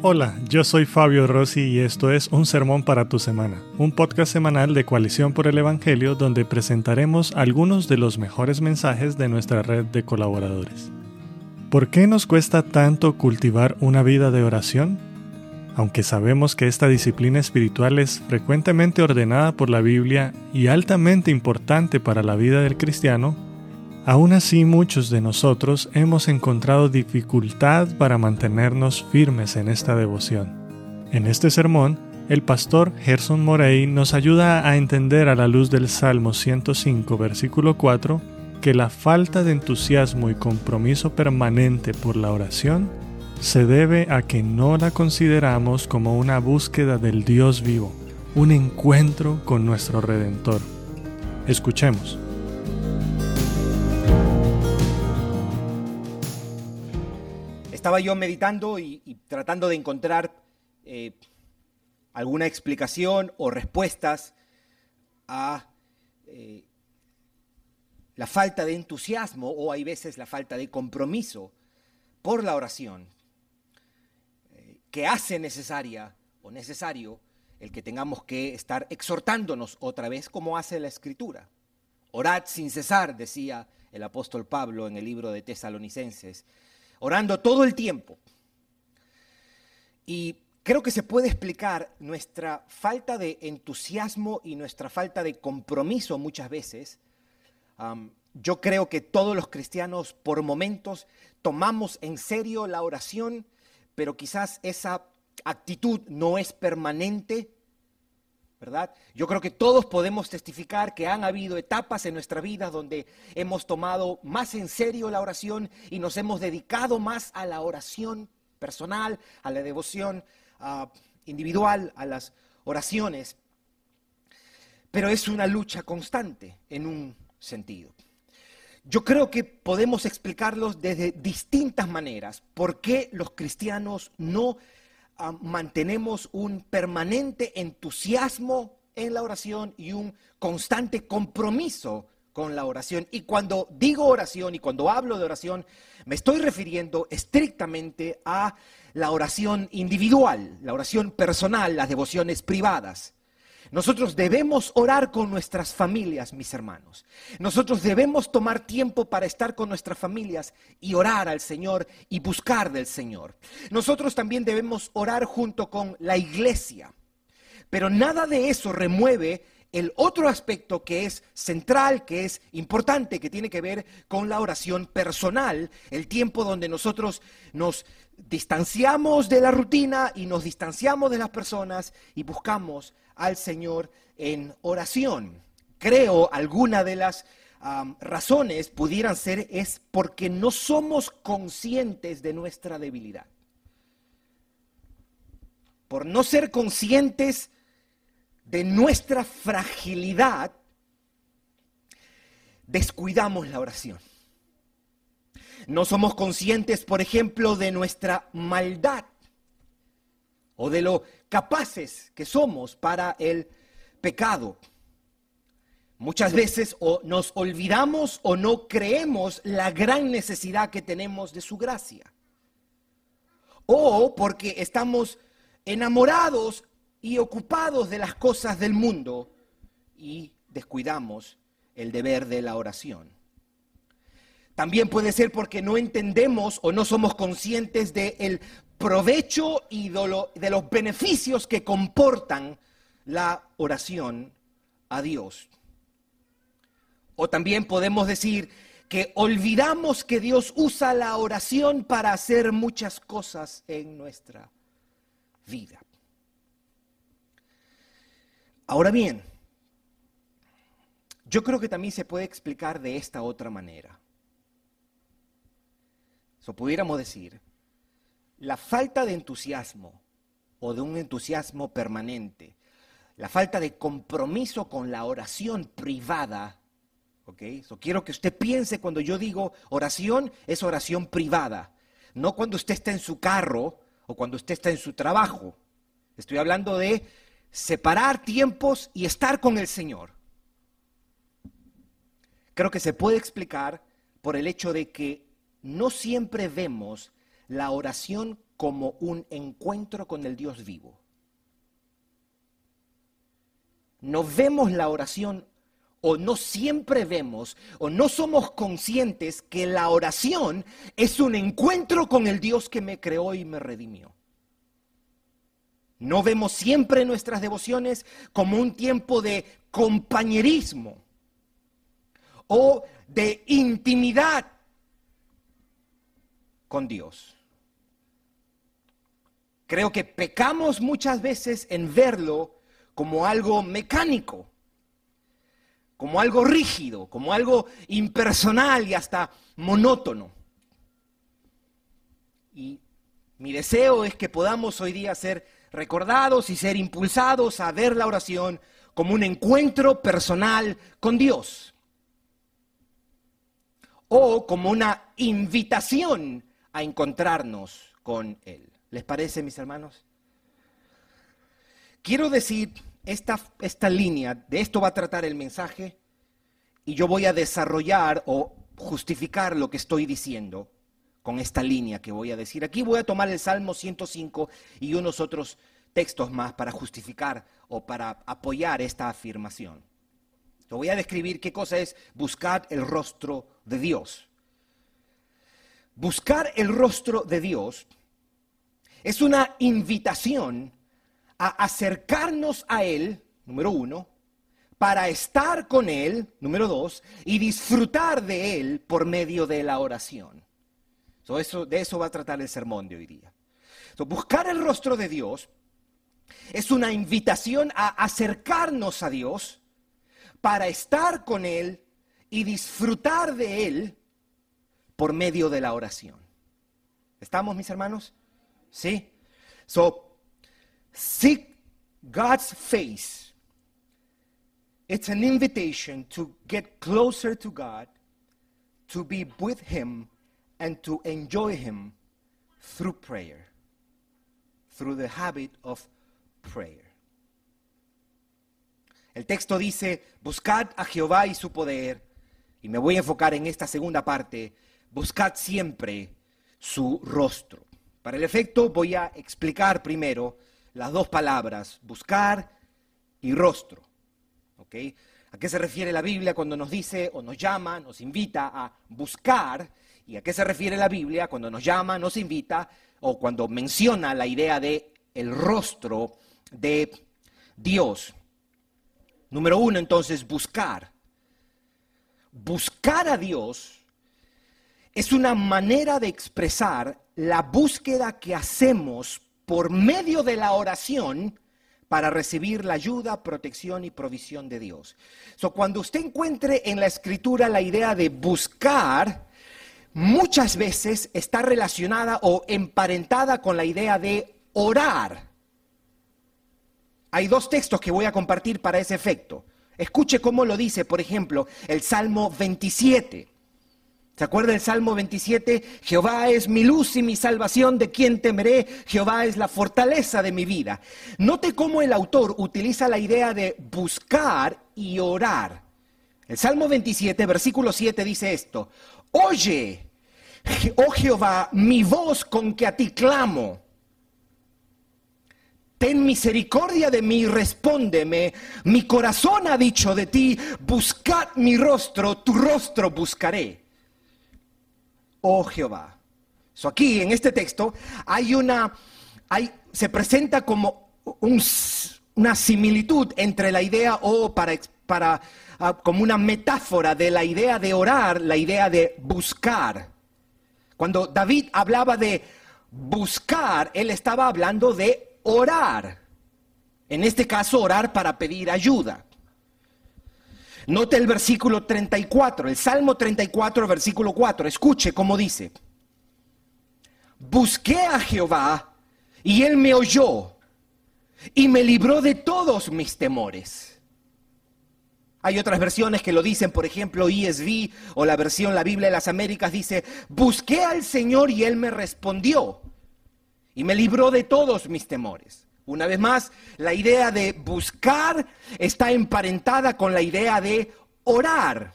Hola, yo soy Fabio Rossi y esto es Un Sermón para tu Semana, un podcast semanal de Coalición por el Evangelio donde presentaremos algunos de los mejores mensajes de nuestra red de colaboradores. ¿Por qué nos cuesta tanto cultivar una vida de oración? Aunque sabemos que esta disciplina espiritual es frecuentemente ordenada por la Biblia y altamente importante para la vida del cristiano, Aún así muchos de nosotros hemos encontrado dificultad para mantenernos firmes en esta devoción. En este sermón, el pastor Gerson Morey nos ayuda a entender a la luz del Salmo 105, versículo 4, que la falta de entusiasmo y compromiso permanente por la oración se debe a que no la consideramos como una búsqueda del Dios vivo, un encuentro con nuestro Redentor. Escuchemos. Estaba yo meditando y, tratando de encontrar eh, alguna explicación o respuestas a eh, la falta de entusiasmo o hay veces la falta de compromiso por la oración eh, que hace necesaria o necesario el que tengamos que estar exhortándonos otra vez como hace la escritura. Orad sin cesar, decía el apóstol Pablo en el libro de Tesalonicenses orando todo el tiempo. Y creo que se puede explicar nuestra falta de entusiasmo y nuestra falta de compromiso muchas veces. yo creo que todos los cristianos por momentos tomamos en serio la oración, pero quizás esa actitud no es permanente ¿verdad? Yo creo que todos podemos testificar que han habido etapas en nuestra vida donde hemos tomado más en serio la oración y nos hemos dedicado más a la oración personal, a la devoción ah, individual, a las oraciones. Pero es una lucha constante en un sentido. Yo creo que podemos explicarlos desde distintas maneras. ¿Por qué los cristianos no mantenemos un permanente entusiasmo en la oración y un constante compromiso con la oración. Y cuando digo oración y cuando hablo de oración, me estoy refiriendo estrictamente a la oración individual, la oración personal, las devociones privadas. Nosotros debemos orar con nuestras familias, mis hermanos. Nosotros debemos tomar tiempo para estar con nuestras familias y orar al Señor y buscar del Señor. Nosotros también debemos orar junto con la iglesia. Pero nada de eso remueve el otro aspecto que es central, que es importante, que tiene que ver con la oración personal, el tiempo donde nosotros nos distanciamos de la rutina y nos distanciamos de las personas y buscamos al Señor en oración. Creo alguna de las razones pudieran ser es porque no somos conscientes de nuestra debilidad. Por no ser conscientes de nuestra fragilidad, descuidamos la oración. No somos conscientes, por ejemplo, de nuestra maldad o de lo capaces que somos para el pecado. Muchas veces o nos olvidamos o no creemos la gran necesidad que tenemos de su gracia. O porque estamos enamorados y ocupados de las cosas del mundo y descuidamos el deber de la oración. También puede ser porque no entendemos o no somos conscientes del provecho y de, los beneficios que comportan la oración a Dios. O también podemos decir que olvidamos que Dios usa la oración para hacer muchas cosas en nuestra vida. Ahora bien, yo creo que también se puede explicar de esta otra manera. O pudiéramos decir la falta de entusiasmo o de un entusiasmo permanente, la falta de compromiso con la oración privada, ¿ok? quiero que usted piense cuando yo digo oración, es oración privada, no cuando usted está en su carro o cuando usted está en su trabajo. Estoy hablando de separar tiempos y estar con el Señor. Creo que se puede explicar por el hecho de que no siempre vemos la oración como un encuentro con el Dios vivo. No vemos la oración o no siempre vemos o no somos conscientes que la oración es un encuentro con el Dios que me creó y me redimió. No vemos siempre nuestras devociones como un tiempo de compañerismo o de intimidad con Dios. Creo que pecamos muchas veces en verlo como algo mecánico, como algo rígido, como algo impersonal y hasta monótono. Y mi deseo es que podamos hoy día ser recordados y ser impulsados a ver la oración como un encuentro personal con Dios o como una invitación a encontrarnos con Él. ¿Les parece, mis hermanos? Quiero decir esta, esta línea, de esto va a tratar el mensaje, y yo voy a desarrollar o justificar lo que estoy diciendo con esta línea que voy a decir. Aquí voy a tomar el Salmo 105 y unos otros textos más para justificar o para apoyar esta afirmación. Voy a describir qué cosa es buscar el rostro de Dios. Buscar el rostro de Dios es una invitación a acercarnos a Él, número uno, para estar con Él, número dos, y disfrutar de Él por medio de la oración eso, de eso va a tratar el sermón de hoy día. buscar el rostro de Dios es una invitación a acercarnos a Dios para estar con Él y disfrutar de Él por medio de la oración. ¿Estamos, mis hermanos? Sí. So, seek God's face. It's an invitation to get closer to God, to be with Him and to enjoy Him through prayer, through the habit of prayer. El texto dice, buscad a Jehová y su poder, y me voy a enfocar en esta segunda parte, buscad siempre su rostro. Para el efecto voy a explicar primero las dos palabras, buscar y rostro. ¿A qué se refiere la Biblia cuando nos dice o nos llama, nos invita a buscar? ¿Y a qué se refiere la Biblia cuando nos llama, nos invita o cuando menciona la idea de el rostro de Dios? Número uno, entonces, buscar. Buscar a Dios es una manera de expresar la búsqueda que hacemos por medio de la oración para recibir la ayuda, protección y provisión de Dios. So, cuando usted encuentre en la escritura la idea de buscar, muchas veces está relacionada o emparentada con la idea de orar. Hay dos textos que voy a compartir para ese efecto. Escuche cómo lo dice, por ejemplo, el Salmo 27. ¿Se acuerda del Salmo 27? Jehová es mi luz y mi salvación, ¿de quién temeré? Jehová es la fortaleza de mi vida. Note cómo el autor utiliza la idea de buscar y orar. El Salmo 27, versículo 7 dice esto, Oye, oh Jehová, mi voz con que a ti clamo. Ten misericordia de mí, respóndeme. Mi corazón ha dicho de ti, buscad mi rostro, tu rostro buscaré. Oh Jehová. So aquí en este texto hay una, hay, se presenta como una similitud entre la idea o para, para Ah, como una metáfora de la idea de orar, la idea de buscar. Cuando David hablaba de buscar, él estaba hablando de orar. En este caso, orar para pedir ayuda. Note el versículo 34, el Salmo 34, versículo 4. Escuche cómo dice. Busqué a Jehová y él me oyó y me libró de todos mis temores. Hay otras versiones que lo dicen, por ejemplo, ESV o la versión La Biblia de las Américas dice, busqué al Señor y Él me respondió y me libró de todos mis temores. Una vez más, la idea de buscar está emparentada con la idea de orar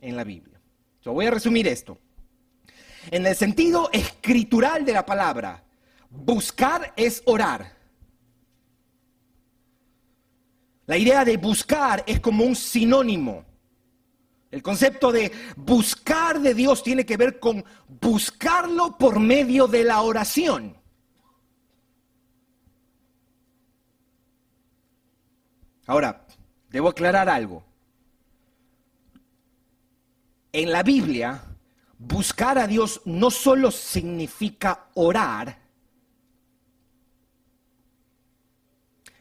en la Biblia. Yo voy a resumir esto. En el sentido escritural de la palabra, buscar es orar. La idea de buscar es como un sinónimo. El concepto de buscar de Dios tiene que ver con buscarlo por medio de la oración. Ahora, debo aclarar algo. En la Biblia, buscar a Dios no solo significa orar,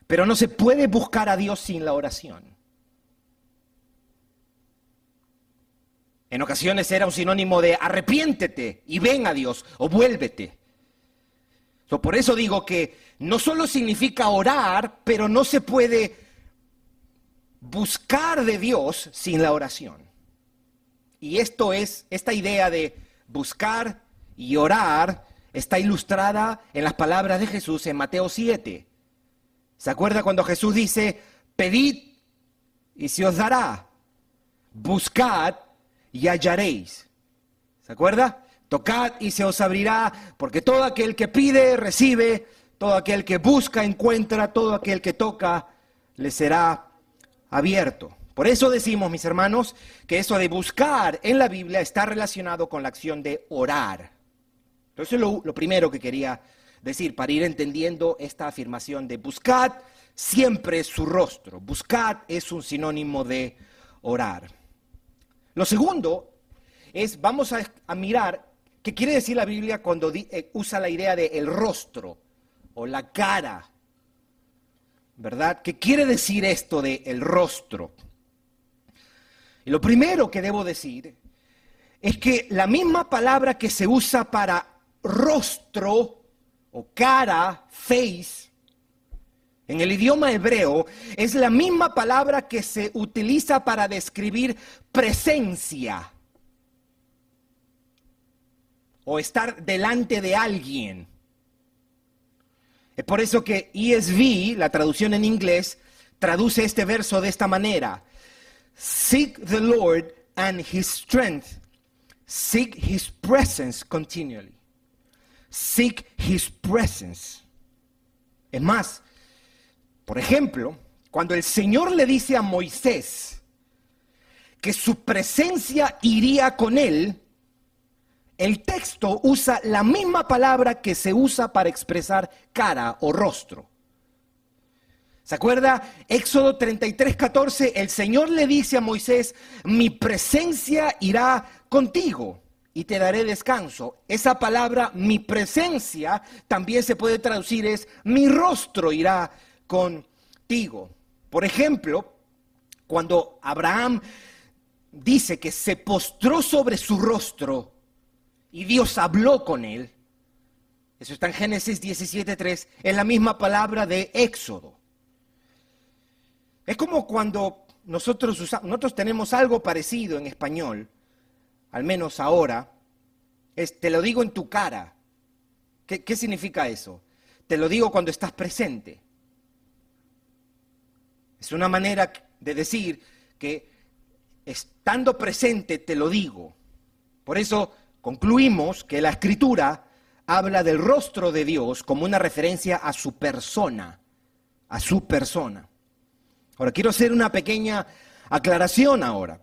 pero no se puede buscar a Dios sin la oración. En ocasiones era un sinónimo de arrepiéntete y ven a Dios o vuélvete. por eso digo que no solo significa orar, pero no se puede buscar de Dios sin la oración. Y esto es, esta idea de buscar y orar está ilustrada en las palabras de Jesús en Mateo 7. ¿Se acuerda cuando Jesús dice, pedid y se os dará, buscad y hallaréis? ¿Se acuerda? Tocad y se os abrirá, porque todo aquel que pide, recibe, todo aquel que busca, encuentra, todo aquel que toca, le será abierto. Por eso decimos, mis hermanos, que eso de buscar en la Biblia está relacionado con la acción de orar. Entonces, lo, lo primero que quería decir para ir entendiendo esta afirmación de buscad siempre su rostro. Buscad es un sinónimo de orar. Lo segundo es, vamos a, mirar qué quiere decir la Biblia cuando eh, usa la idea de el rostro o la cara. ¿Verdad? ¿Qué quiere decir esto de el rostro? Y lo primero que debo decir es que la misma palabra que se usa para rostro o cara, face, en el idioma hebreo es la misma palabra que se utiliza para describir presencia o estar delante de alguien. Es por eso que ESV, la traducción en inglés, traduce este verso de esta manera. Seek the Lord and his strength. Seek his presence continually. Seek his presence. Es más, por ejemplo, cuando el Señor le dice a Moisés que su presencia iría con él, el texto usa la misma palabra que se usa para expresar cara o rostro. ¿Se acuerda? Éxodo 33, 14, el Señor le dice a Moisés, mi presencia irá contigo y te daré descanso. Esa palabra, mi presencia, también se puede traducir es, mi rostro irá contigo. Por ejemplo, cuando Abraham dice que se postró sobre su rostro y Dios habló con él, eso está en Génesis 17.3, es la misma palabra de Éxodo. Es como cuando nosotros, nosotros tenemos algo parecido en español, al menos ahora, es te lo digo en tu cara. ¿Qué, ¿Qué significa eso? Te lo digo cuando estás presente. Es una manera de decir que estando presente te lo digo. Por eso concluimos que la escritura habla del rostro de Dios como una referencia a su persona, a su persona. Ahora quiero hacer una pequeña aclaración ahora.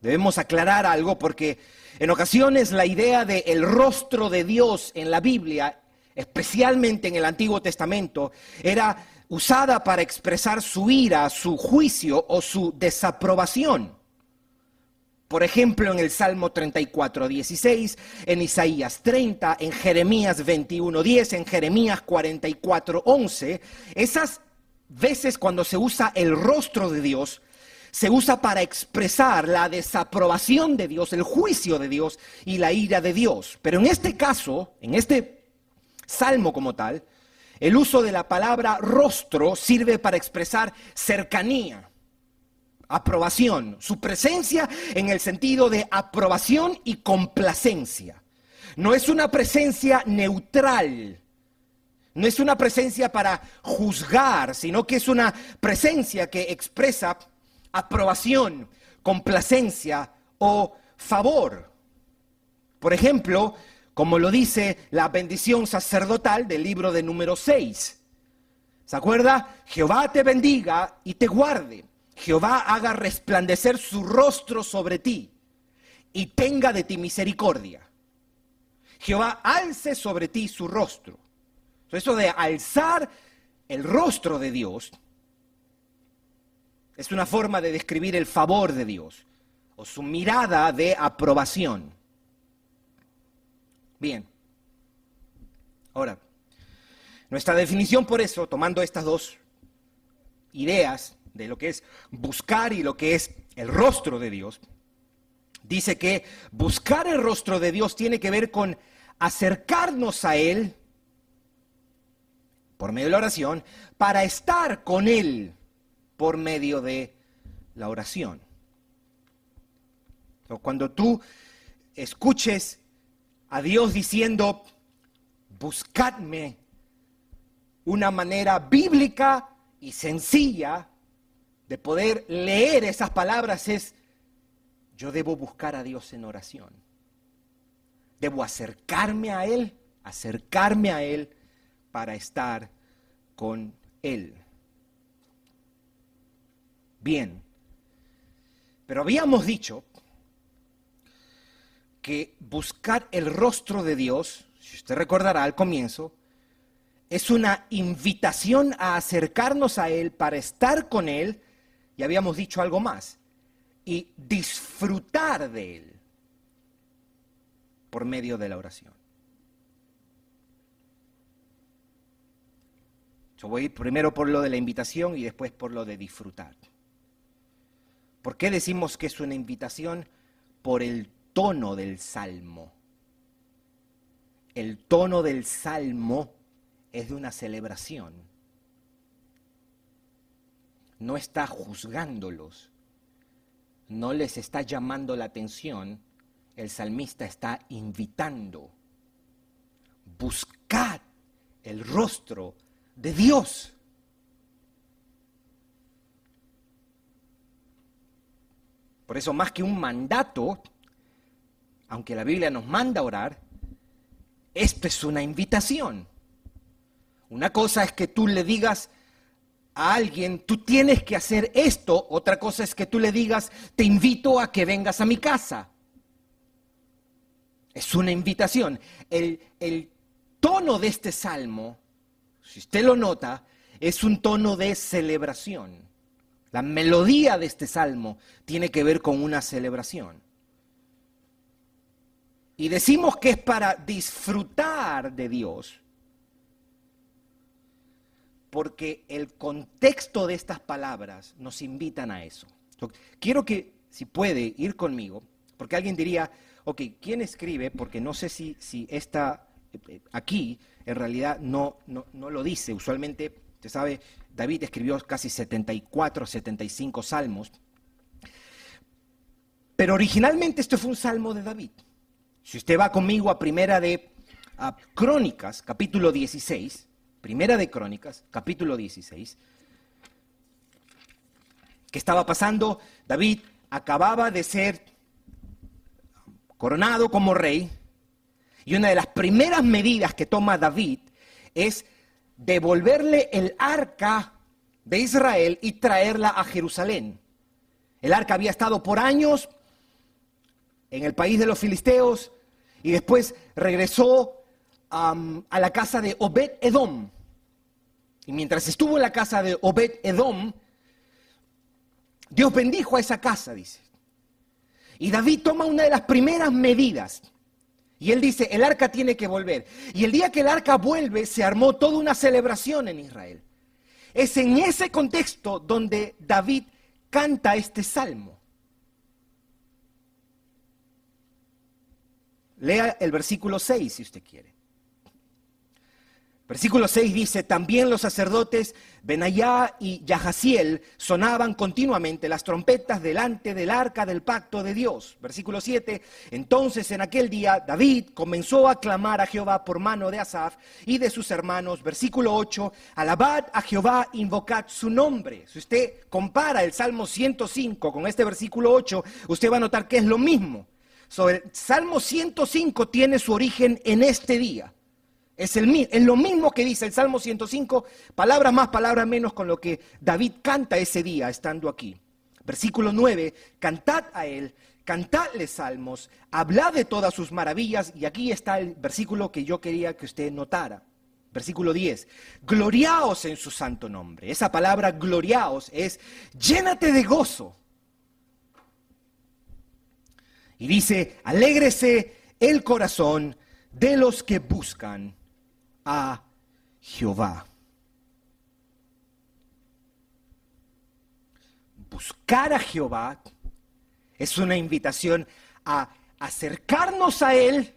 Debemos aclarar algo porque en ocasiones la idea de rostro de Dios en la Biblia, especialmente en el Antiguo Testamento, era usada para expresar su ira, su juicio o su desaprobación. Por ejemplo, en el Salmo 34, 16, en Isaías 30, en Jeremías 21, 10, en Jeremías 44, 11, esas veces cuando se usa el rostro de Dios, se usa para expresar la desaprobación de Dios, el juicio de Dios y la ira de Dios. Pero en este caso, en este salmo como tal, el uso de la palabra rostro sirve para expresar cercanía, aprobación, su presencia en el sentido de aprobación y complacencia. No es una presencia neutral, no es una presencia para juzgar, sino que es una presencia que expresa aprobación, complacencia o favor. Por ejemplo, como lo dice la bendición sacerdotal del libro de número 6. ¿Se acuerda? Jehová te bendiga y te guarde. Jehová haga resplandecer su rostro sobre ti y tenga de ti misericordia. Jehová alce sobre ti su rostro. Eso de alzar el rostro de Dios es una forma de describir el favor de Dios o su mirada de aprobación. Bien. Ahora, nuestra definición por eso, tomando estas dos ideas de lo que es buscar y lo que es el rostro de Dios, dice que buscar el rostro de Dios tiene que ver con acercarnos a Él por medio de la oración, para estar con Él por medio de la oración. Cuando tú escuches a Dios diciendo, buscadme, una manera bíblica y sencilla de poder leer esas palabras es, yo debo buscar a Dios en oración. Debo acercarme a Él, acercarme a Él para estar con Él. Bien, pero habíamos dicho que buscar el rostro de Dios, si usted recordará al comienzo, es una invitación a acercarnos a Él para estar con Él, y habíamos dicho algo más, y disfrutar de Él por medio de la oración. Yo voy primero por lo de la invitación y después por lo de disfrutar. ¿Por qué decimos que es una invitación? Por el tono del salmo. El tono del salmo es de una celebración. No está juzgándolos, no les está llamando la atención, el salmista está invitando. Buscad el rostro de Dios. Por eso, más que un mandato, aunque la Biblia nos manda orar, esto es una invitación. Una cosa es que tú le digas a alguien, tú tienes que hacer esto, otra cosa es que tú le digas, te invito a que vengas a mi casa. Es una invitación. El, el tono de este salmo, si usted lo nota, es un tono de celebración. La melodía de este salmo tiene que ver con una celebración. Y decimos que es para disfrutar de Dios, porque el contexto de estas palabras nos invitan a eso. Quiero que, si puede, ir conmigo, porque alguien diría, ok, ¿quién escribe? Porque no sé si, si está eh, aquí, en realidad no, no, no lo dice. Usualmente, usted sabe, David escribió casi 74, 75 salmos. Pero originalmente esto fue un salmo de David. Si usted va conmigo a Primera de Crónicas, capítulo 16, Primera de Crónicas, capítulo 16, ¿qué estaba pasando? David acababa de ser coronado como rey y una de las primeras medidas que toma David es devolverle el arca de Israel y traerla a Jerusalén. El arca había estado por años en el país de los filisteos, y después regresó a la casa de Obed Edom. Y mientras estuvo en la casa de Obed Edom, Dios bendijo a esa casa, dice. Y David toma una de las primeras medidas. Y él dice, el arca tiene que volver. Y el día que el arca vuelve, se armó toda una celebración en Israel. Es en ese contexto donde David canta este salmo. Lea el versículo 6 si usted quiere. Versículo 6 dice, también los sacerdotes Benayá y Yahaziel sonaban continuamente las trompetas delante del arca del pacto de Dios. Versículo 7, entonces en aquel día David comenzó a clamar a Jehová por mano de Asaf y de sus hermanos. Versículo 8, alabad a Jehová, invocad su nombre. Si usted compara el Salmo 105 con este versículo 8, usted va a notar que es lo mismo. el Salmo 105 tiene su origen en este día. Es, el, lo mismo que dice el Salmo 105, palabras más, palabras menos con lo que David canta ese día estando aquí. Versículo 9, cantad a él, cantadle salmos, hablad de todas sus maravillas, y aquí está el versículo que yo quería que usted notara. Versículo 10, gloriaos en su santo nombre. Esa palabra gloriaos es llénate de gozo. Y dice, alégrese el corazón de los que buscan a Jehová. Buscar a Jehová es una invitación a acercarnos a Él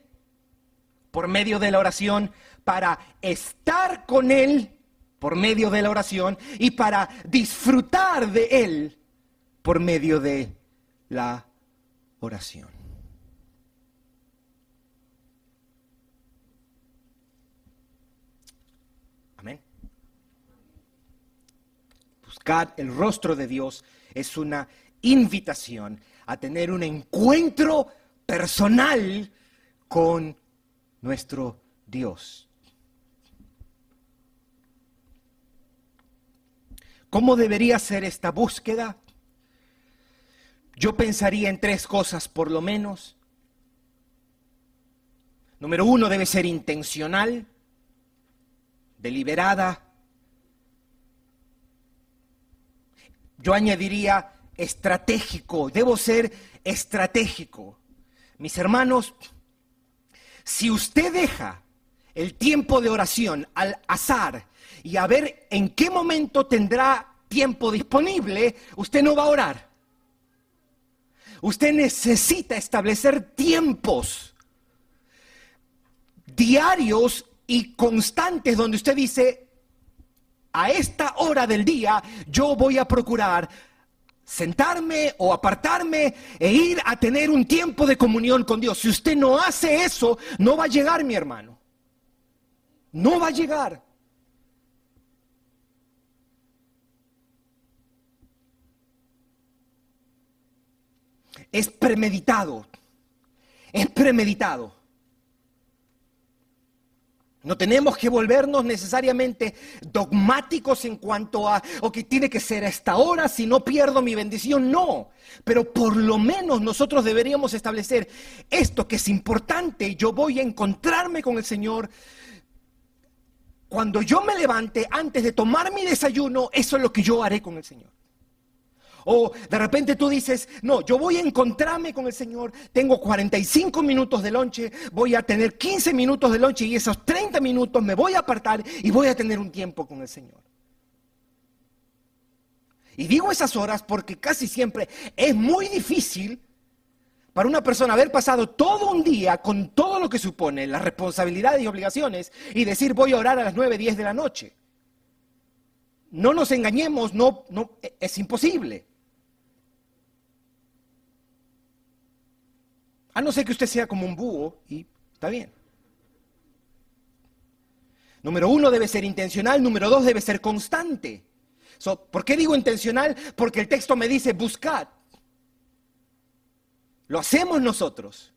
por medio de la oración, para estar con Él por medio de la oración y para disfrutar de Él por medio de la oración. El rostro de Dios es una invitación a tener un encuentro personal con nuestro Dios. ¿Cómo debería ser esta búsqueda? Yo pensaría en tres cosas por lo menos. Número uno, debe ser intencional, deliberada, Yo añadiría estratégico, debo ser estratégico. Mis hermanos, si usted deja el tiempo de oración al azar y a ver en qué momento tendrá tiempo disponible, usted no va a orar. Usted necesita establecer tiempos diarios y constantes donde usted dice, a esta hora del día yo voy a procurar sentarme o apartarme e ir a tener un tiempo de comunión con Dios. Si usted no hace eso, no va a llegar, mi hermano. No va a llegar. Es premeditado. Es premeditado. No tenemos que volvernos necesariamente dogmáticos en cuanto a, o que tiene que ser a esta hora, si no pierdo mi bendición, no. Pero por lo menos nosotros deberíamos establecer esto que es importante, yo voy a encontrarme con el Señor. Cuando yo me levante, antes de tomar mi desayuno, eso es lo que yo haré con el Señor. O de repente tú dices, no, yo voy a encontrarme con el Señor, tengo 45 minutos de lonche, voy a tener 15 minutos de lonche y esos 30 minutos me voy a apartar y voy a tener un tiempo con el Señor. Y digo esas horas porque casi siempre es muy difícil para una persona haber pasado todo un día con todo lo que supone las responsabilidades y obligaciones y decir voy a orar a las 9, 10 de la noche. No nos engañemos, no, no, es imposible. A no ser que usted sea como un búho y está bien. Número uno debe ser intencional, número dos debe ser constante. ¿Por qué digo intencional? Porque el texto me dice buscad. Lo hacemos nosotros.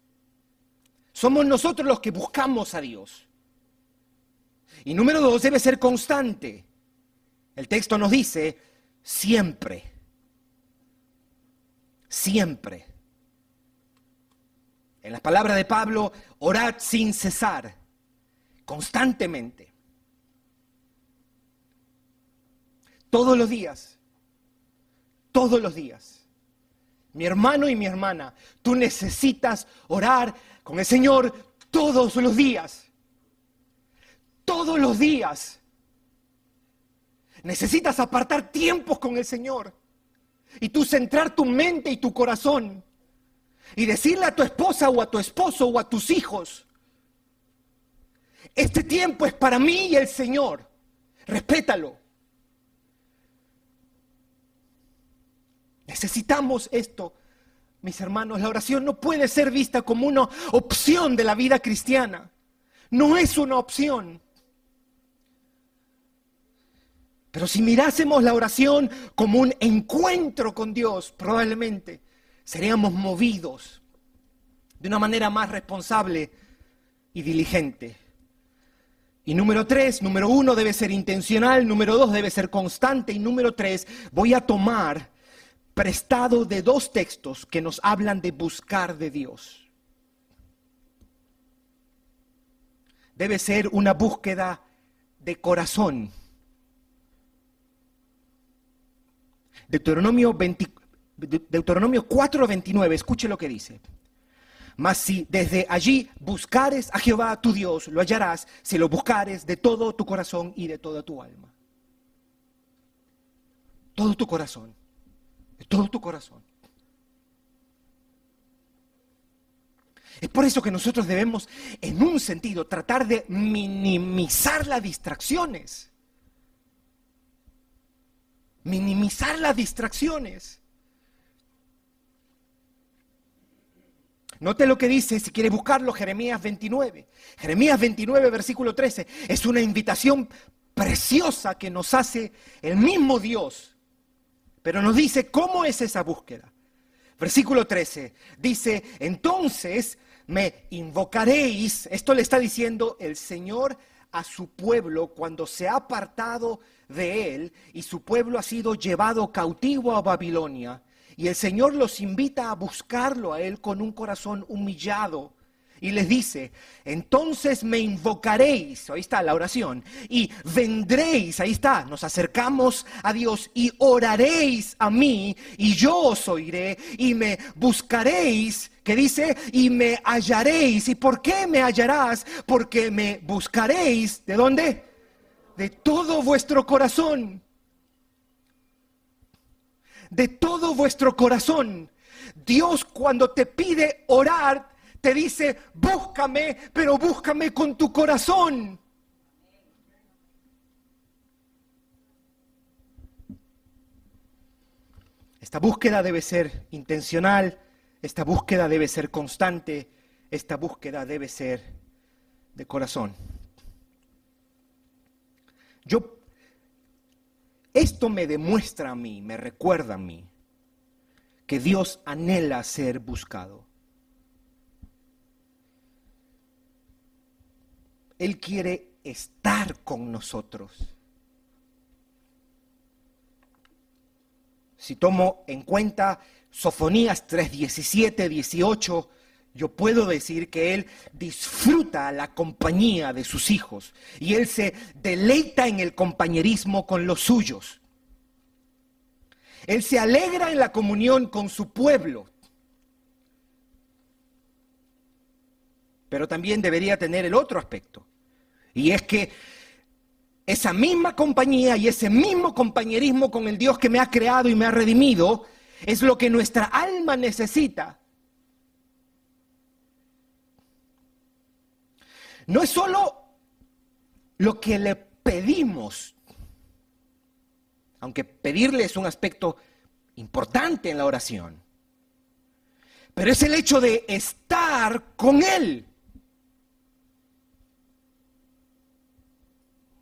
Somos nosotros los que buscamos a Dios. Y número dos debe ser constante. El texto nos dice siempre. Siempre. En las palabras de Pablo, orad sin cesar, constantemente. Todos los días, todos los días. Mi hermano y mi hermana, tú necesitas orar con el Señor todos los días. Todos los días. Necesitas apartar tiempos con el Señor y tú centrar tu mente y tu corazón y decirle a tu esposa o a tu esposo o a tus hijos, este tiempo es para mí y el Señor, respétalo. Necesitamos esto, mis hermanos. La oración no puede ser vista como una opción de la vida cristiana. No es una opción. Pero si mirásemos la oración como un encuentro con Dios, probablemente seríamos movidos de una manera más responsable y diligente. Y número tres, número uno debe ser intencional, número dos debe ser constante y número tres, voy a tomar prestado de dos textos que nos hablan de buscar de Dios. Debe ser una búsqueda de corazón. Deuteronomio, 20, Deuteronomio 4:29, escuche lo que dice. Mas si desde allí buscares a Jehová tu Dios, lo hallarás si lo buscares de todo tu corazón y de toda tu alma. Todo tu corazón, de todo tu corazón. Es por eso que nosotros debemos, en un sentido, tratar de minimizar las distracciones. Minimizar las distracciones. Note lo que dice, si quiere buscarlo, Jeremías 29. Jeremías 29, versículo 13. Es una invitación preciosa que nos hace el mismo Dios. Pero nos dice cómo es esa búsqueda. Versículo 13 dice, entonces me invocaréis, esto le está diciendo el Señor a su pueblo cuando se ha apartado de él y su pueblo ha sido llevado cautivo a Babilonia. Y el Señor los invita a buscarlo a Él con un corazón humillado. Y les dice, entonces me invocaréis, ahí está la oración, y vendréis, ahí está, nos acercamos a Dios y oraréis a mí, y yo os oiré, y me buscaréis, que dice, y me hallaréis. ¿Y por qué me hallarás? Porque me buscaréis, ¿de dónde? De todo vuestro corazón de todo vuestro corazón. Dios cuando te pide orar, te dice, búscame, pero búscame con tu corazón. Esta búsqueda debe ser intencional, esta búsqueda debe ser constante, esta búsqueda debe ser de corazón. Yo esto me demuestra a mí, me recuerda a mí, que Dios anhela ser buscado. Él quiere estar con nosotros. Si tomo en cuenta Sofonías 3, 17, 18, yo puedo decir que Él disfruta la compañía de sus hijos y Él se deleita en el compañerismo con los suyos. Él se alegra en la comunión con su pueblo. Pero también debería tener el otro aspecto. Y es que esa misma compañía y ese mismo compañerismo con el Dios que me ha creado y me ha redimido es lo que nuestra alma necesita No es solo lo que le pedimos, aunque pedirle es un aspecto importante en la oración, pero es el hecho de estar con Él,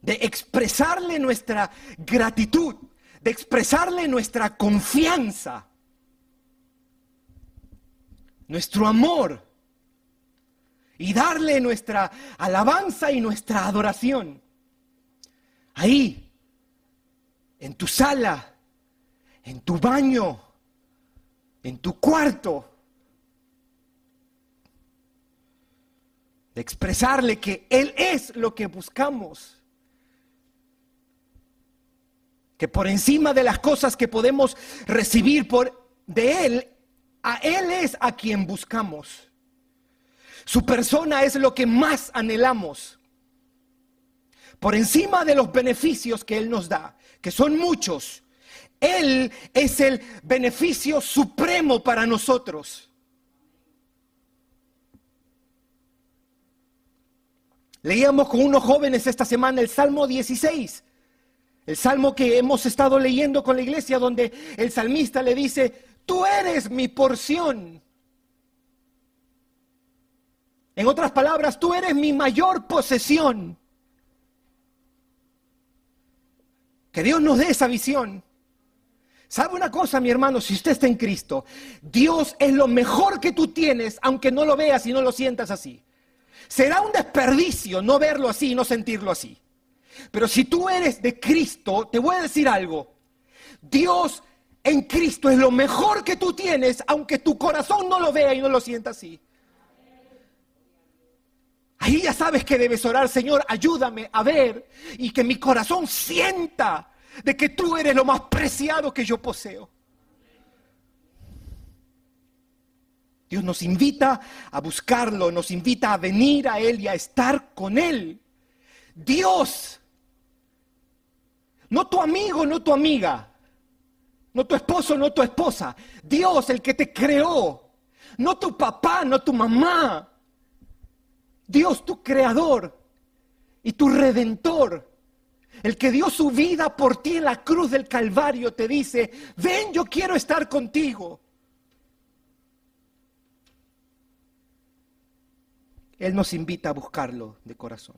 de expresarle nuestra gratitud, de expresarle nuestra confianza, nuestro amor y darle nuestra alabanza y nuestra adoración. Ahí, en tu sala, en tu baño, en tu cuarto, de expresarle que Él es lo que buscamos. Que por encima de las cosas que podemos recibir por, de Él, a Él es a quien buscamos. Su persona es lo que más anhelamos. Por encima de los beneficios que Él nos da, que son muchos, Él es el beneficio supremo para nosotros. Leíamos con unos jóvenes esta semana el Salmo 16, el Salmo que hemos estado leyendo con la iglesia, donde el salmista le dice, tú eres mi porción. En otras palabras, tú eres mi mayor posesión. Que Dios nos dé esa visión. ¿Sabe una cosa, mi hermano? Si usted está en Cristo, Dios es lo mejor que tú tienes, aunque no lo veas y no lo sientas así. Será un desperdicio no verlo así y no sentirlo así. Pero si tú eres de Cristo, te voy a decir algo. Dios en Cristo es lo mejor que tú tienes, aunque tu corazón no lo vea y no lo sienta así. Ahí ya sabes que debes orar, Señor, ayúdame a ver y que mi corazón sienta de que tú eres lo más preciado que yo poseo. Dios nos invita a buscarlo, nos invita a venir a Él y a estar con Él. Dios, no tu amigo, no tu amiga, no tu esposo, no tu esposa. Dios, el que te creó, no tu papá, no tu mamá. Dios, tu creador y tu redentor el que dio su vida por ti en la cruz del Calvario, te dice, ven, yo quiero estar contigo. Él nos invita a buscarlo de corazón.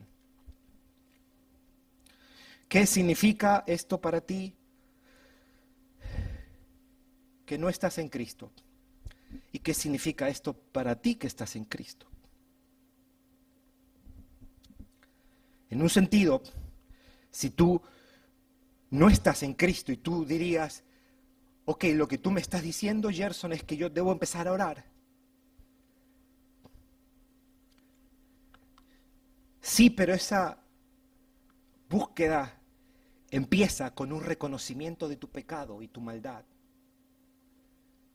¿Qué significa esto para ti? Que no estás en Cristo. ¿Y qué significa esto para ti que estás en Cristo? En un sentido, si tú no estás en Cristo y tú dirías, ok, lo que tú me estás diciendo, Gerson, es que yo debo empezar a orar. Sí, pero esa búsqueda empieza con un reconocimiento de tu pecado y tu maldad,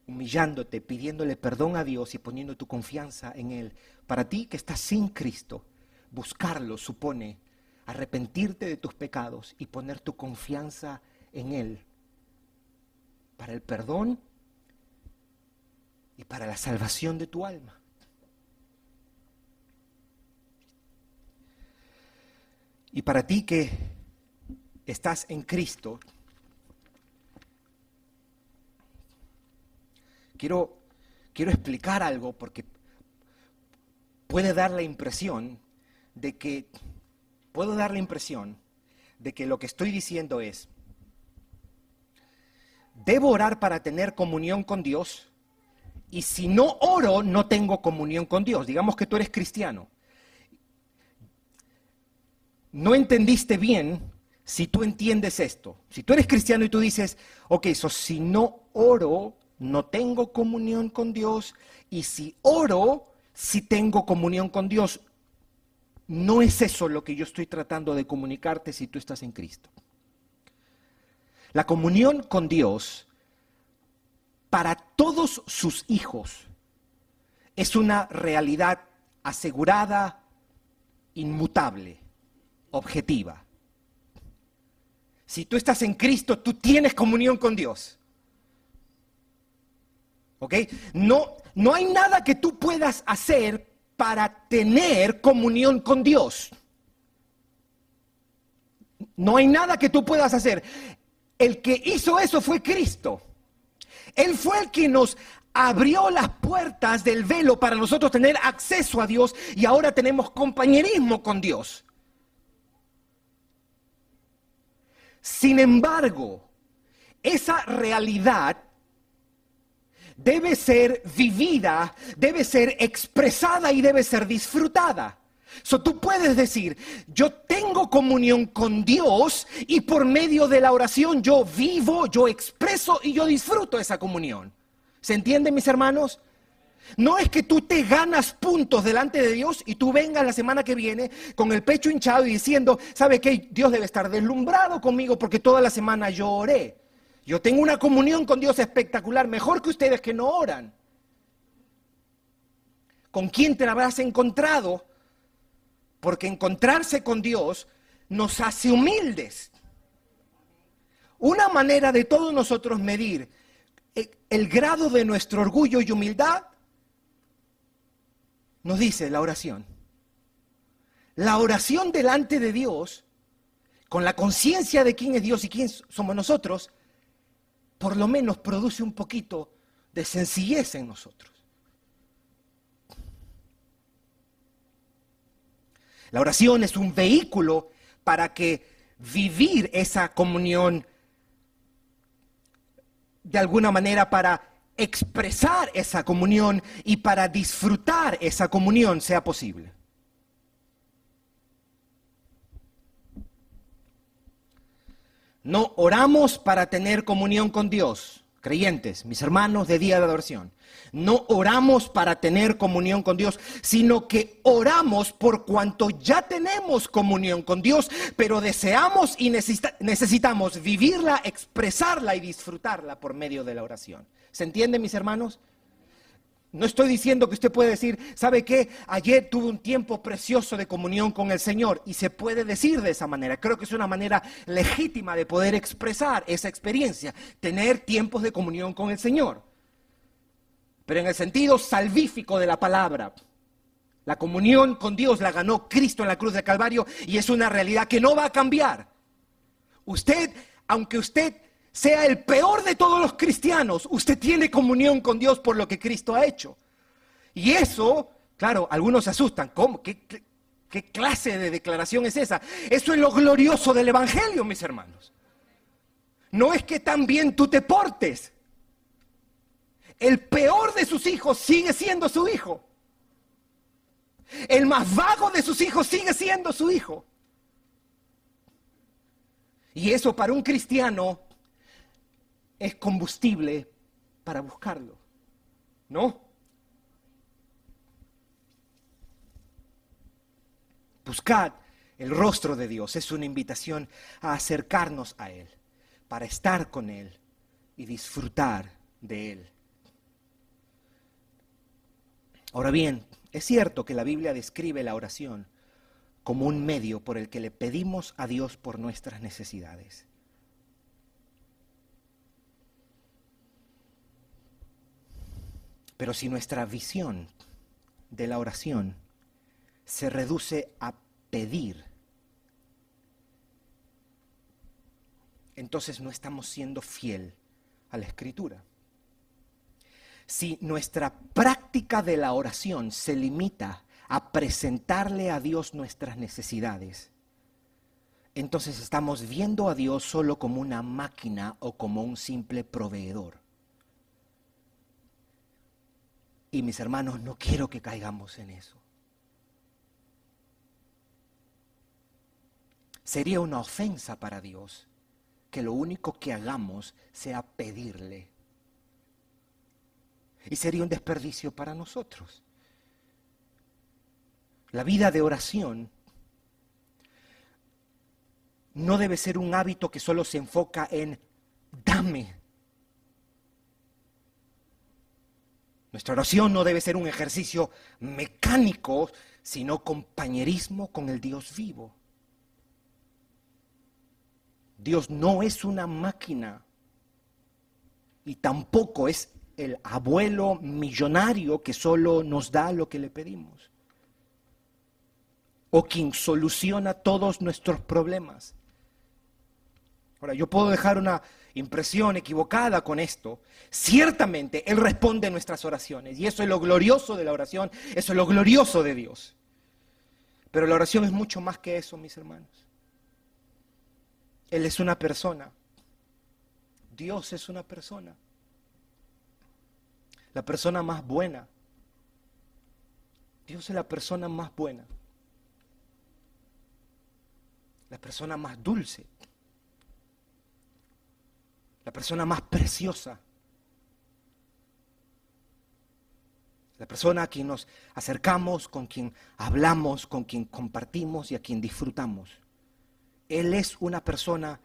humillándote, pidiéndole perdón a Dios y poniendo tu confianza en Él. Para ti que estás sin Cristo, buscarlo supone arrepentirte de tus pecados y poner tu confianza en Él para el perdón y para la salvación de tu alma. Y para ti que estás en Cristo, quiero, quiero explicar algo porque puede dar la impresión de que puedo dar la impresión de que lo que estoy diciendo es, debo orar para tener comunión con Dios y si no oro no tengo comunión con Dios. Digamos que tú eres cristiano. No entendiste bien si tú entiendes esto. Si tú eres cristiano y tú dices, ok, so si no oro, no tengo comunión con Dios y si oro, si tengo comunión con Dios. No es eso lo que yo estoy tratando de comunicarte si tú estás en Cristo. La comunión con Dios para todos sus hijos es una realidad asegurada, inmutable, objetiva. Si tú estás en Cristo, tú tienes comunión con Dios. ¿Ok? No, no hay nada que tú puedas hacer para tener comunión con Dios. No hay nada que tú puedas hacer. El que hizo eso fue Cristo. Él fue el que nos abrió las puertas del velo para nosotros tener acceso a Dios y ahora tenemos compañerismo con Dios. Sin embargo, esa realidad debe ser vivida, debe ser expresada y debe ser disfrutada. So, tú puedes decir, yo tengo comunión con Dios y por medio de la oración yo vivo, yo expreso y yo disfruto esa comunión. ¿Se entiende, mis hermanos? No es que tú te ganas puntos delante de Dios y tú vengas la semana que viene con el pecho hinchado y diciendo, ¿sabe qué? Dios debe estar deslumbrado conmigo porque toda la semana yo oré. Yo tengo una comunión con Dios espectacular, mejor que ustedes que no oran. ¿Con quién te habrás encontrado? Porque encontrarse con Dios nos hace humildes. Una manera de todos nosotros medir el grado de nuestro orgullo y humildad nos dice la oración. La oración delante de Dios, con la conciencia de quién es Dios y quién somos nosotros, por lo menos produce un poquito de sencillez en nosotros. La oración es un vehículo para que vivir esa comunión de alguna manera para expresar esa comunión y para disfrutar esa comunión sea posible. No oramos para tener comunión con Dios, creyentes, mis hermanos de día de adoración. No oramos para tener comunión con Dios, sino que oramos por cuanto ya tenemos comunión con Dios, pero deseamos y necesitamos vivirla, expresarla y disfrutarla por medio de la oración. ¿Se entiende, mis hermanos? No estoy diciendo que usted puede decir, ¿sabe qué? Ayer tuve un tiempo precioso de comunión con el Señor y se puede decir de esa manera. Creo que es una manera legítima de poder expresar esa experiencia, tener tiempos de comunión con el Señor. Pero en el sentido salvífico de la palabra, la comunión con Dios la ganó Cristo en la cruz de Calvario y es una realidad que no va a cambiar. Usted, aunque usted sea el peor de todos los cristianos, usted tiene comunión con Dios por lo que Cristo ha hecho. Y eso, claro, algunos se asustan. ¿Cómo? ¿Qué, clase de declaración es esa? Eso es lo glorioso del Evangelio, mis hermanos. No es que tan bien tú te portes. El peor de sus hijos sigue siendo su hijo. El más vago de sus hijos sigue siendo su hijo. Y eso para un cristiano es combustible para buscarlo. ¿No? Buscad el rostro de Dios. Es una invitación a acercarnos a Él, para estar con Él y disfrutar de Él. Ahora bien, es cierto que la Biblia describe la oración como un medio por el que le pedimos a Dios por nuestras necesidades. Pero si nuestra visión de la oración se reduce a pedir, entonces no estamos siendo fiel a la escritura. Si nuestra práctica de la oración se limita a presentarle a Dios nuestras necesidades, entonces estamos viendo a Dios solo como una máquina o como un simple proveedor. Y mis hermanos, no quiero que caigamos en eso. Sería una ofensa para Dios que lo único que hagamos sea pedirle. Y sería un desperdicio para nosotros. La vida de oración no debe ser un hábito que solo se enfoca en dame, Nuestra oración no debe ser un ejercicio mecánico, sino compañerismo con el Dios vivo. Dios no es una máquina y tampoco es el abuelo millonario que solo nos da lo que le pedimos o quien soluciona todos nuestros problemas. Ahora, yo puedo dejar una impresión equivocada con esto, ciertamente Él responde nuestras oraciones. Y eso es lo glorioso de la oración, eso es lo glorioso de Dios. Pero la oración es mucho más que eso, mis hermanos. Él es una persona. Dios es una persona. La persona más buena. Dios es la persona más buena. La persona más dulce la persona más preciosa, la persona a quien nos acercamos, con quien hablamos, con quien compartimos y a quien disfrutamos. Él es una persona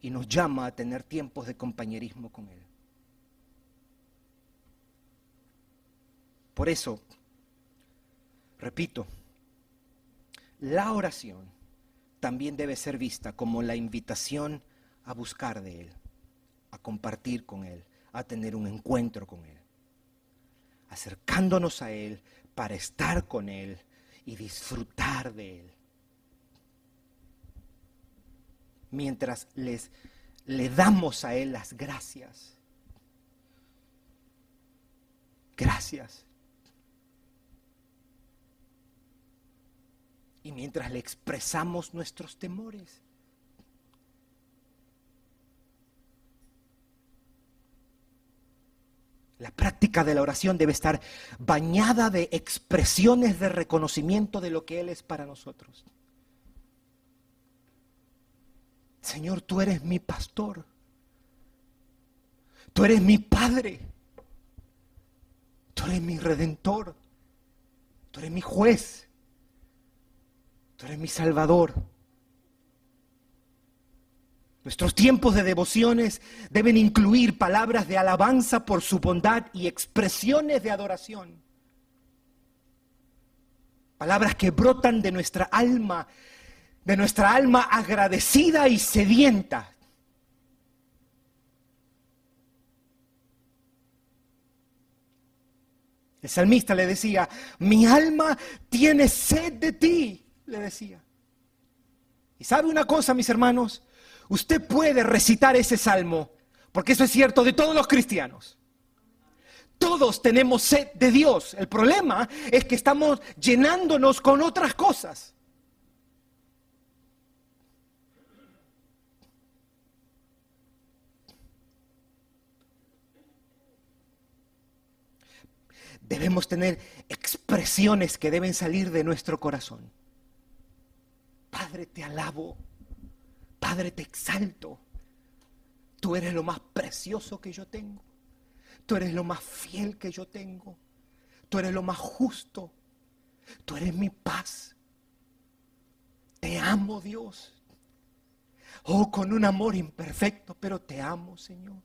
y nos llama a tener tiempos de compañerismo con Él. Por eso, repito, la oración también debe ser vista como la invitación a buscar de Él compartir con Él, a tener un encuentro con Él. Acercándonos a Él para estar con Él y disfrutar de Él. Mientras les, le damos a Él las gracias. Gracias. Y mientras le expresamos nuestros temores. La práctica de la oración debe estar bañada de expresiones de reconocimiento de lo que Él es para nosotros. Señor, tú eres mi pastor. Tú eres mi padre. Tú eres mi redentor. Tú eres mi juez. Tú eres mi salvador. Nuestros tiempos de devociones deben incluir palabras de alabanza por su bondad y expresiones de adoración. Palabras que brotan de nuestra alma, de nuestra alma agradecida y sedienta. El salmista le decía, mi alma tiene sed de ti, le decía. Y sabe una cosa, mis hermanos, Usted puede recitar ese salmo, porque eso es cierto de todos los cristianos. Todos tenemos sed de Dios. El problema es que estamos llenándonos con otras cosas. Debemos tener expresiones que deben salir de nuestro corazón. Padre, te alabo Padre, te exalto. Tú eres lo más precioso que yo tengo. Tú eres lo más fiel que yo tengo. Tú eres lo más justo. Tú eres mi paz. Te amo, Dios. Oh, con un amor imperfecto, pero te amo, Señor.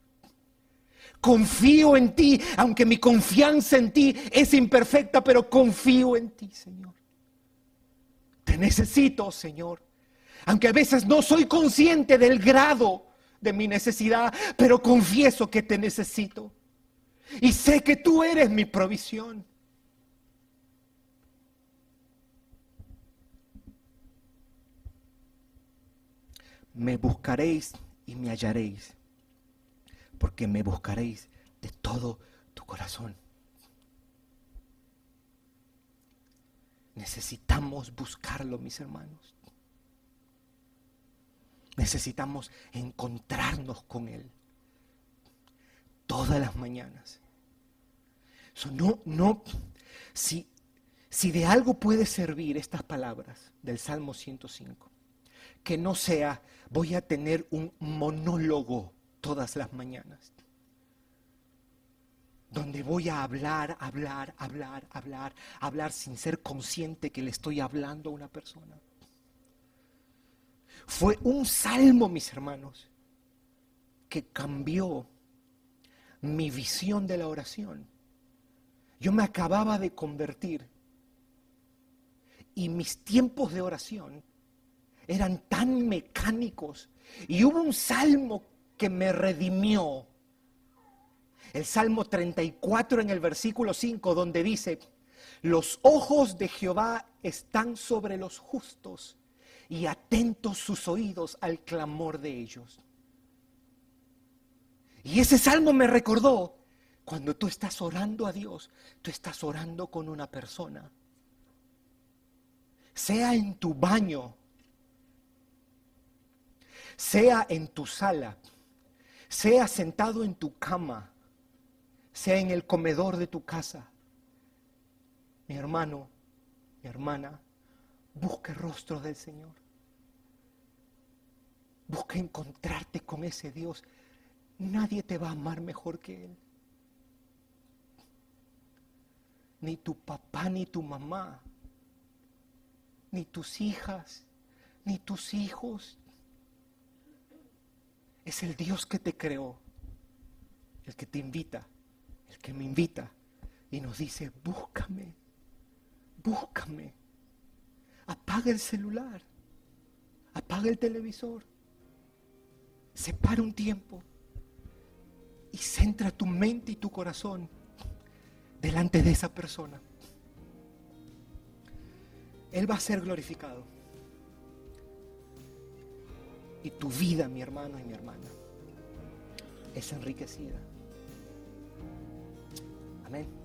Confío en ti, aunque mi confianza en ti es imperfecta, pero confío en ti, Señor. Te necesito, Señor aunque a veces no soy consciente del grado de mi necesidad, pero confieso que te necesito. Y sé que tú eres mi provisión. Me buscaréis y me hallaréis, porque me buscaréis de todo tu corazón. Necesitamos buscarlo, mis hermanos. Necesitamos encontrarnos con Él todas las mañanas. no, no, si, si de algo puede servir estas palabras del Salmo 105, que no sea voy a tener un monólogo todas las mañanas, donde voy a hablar, hablar, hablar, hablar, hablar sin ser consciente que le estoy hablando a una persona. Fue un salmo, mis hermanos, que cambió mi visión de la oración. Yo me acababa de convertir y mis tiempos de oración eran tan mecánicos. Y hubo un salmo que me redimió. El Salmo 34 en el versículo 5 donde dice, los ojos de Jehová están sobre los justos y atentos sus oídos al clamor de ellos. Y ese salmo me recordó, cuando tú estás orando a Dios, tú estás orando con una persona. Sea en tu baño, sea en tu sala, sea sentado en tu cama, sea en el comedor de tu casa. Mi hermano, mi hermana, Busca el rostro del Señor. Busca encontrarte con ese Dios. Nadie te va a amar mejor que Él. Ni tu papá, ni tu mamá, ni tus hijas, ni tus hijos. Es el Dios que te creó, el que te invita, el que me invita y nos dice, búscame, búscame. Apaga el celular. Apaga el televisor. Separa un tiempo y centra tu mente y tu corazón delante de esa persona. Él va a ser glorificado. Y tu vida, mi hermano y mi hermana, es enriquecida. Amén.